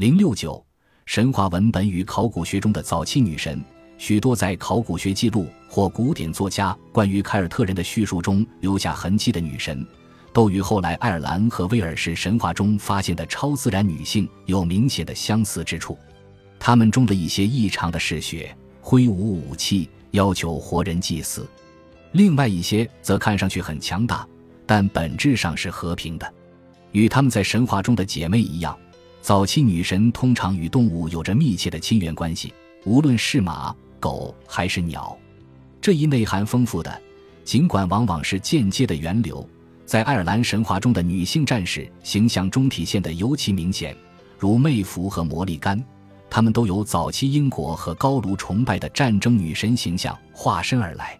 零六九，神话文本与考古学中的早期女神，许多在考古学记录或古典作家关于凯尔特人的叙述中留下痕迹的女神，都与后来爱尔兰和威尔士神话中发现的超自然女性有明显的相似之处。她们中的一些异常的嗜血、挥舞武器、要求活人祭祀；另外一些则看上去很强大，但本质上是和平的。与她们在神话中的姐妹一样。早期女神通常与动物有着密切的亲缘关系，无论是马、狗还是鸟。这一内涵丰富的，尽管往往是间接的源流，在爱尔兰神话中的女性战士形象中体现得尤其明显，如魅符和魔力干，她们都由早期英国和高卢崇拜的战争女神形象化身而来。